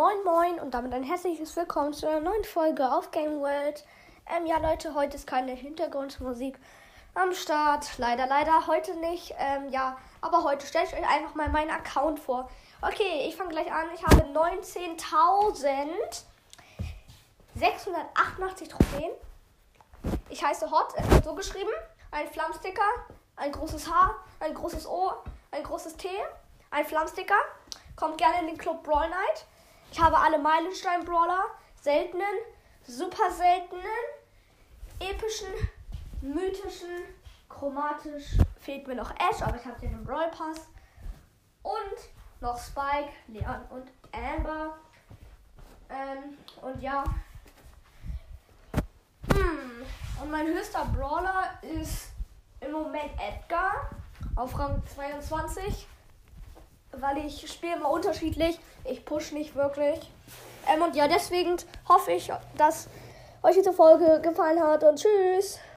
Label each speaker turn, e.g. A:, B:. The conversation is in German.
A: Moin Moin und damit ein herzliches Willkommen zu einer neuen Folge auf Game World. Ähm, ja Leute, heute ist keine Hintergrundmusik am Start. Leider, leider heute nicht. Ähm, ja, aber heute stelle ich euch einfach mal meinen Account vor. Okay, ich fange gleich an. Ich habe 19.688 Trophäen. Ich heiße Hot, es wird so geschrieben. Ein Flammsticker, ein großes H, ein großes O, ein großes T, ein Flammsticker. Kommt gerne in den Club Brawl Night. Ich habe alle Meilenstein-Brawler, seltenen, super seltenen, epischen, mythischen, chromatisch. Fehlt mir noch Ash, aber ich habe den im Brawl Pass. Und noch Spike, Leon und Amber. Ähm, und ja. Hm. Und mein höchster Brawler ist im Moment Edgar auf Rang 22 weil ich spiele immer unterschiedlich. Ich push nicht wirklich. Ähm, und ja, deswegen hoffe ich, dass euch diese Folge gefallen hat und tschüss.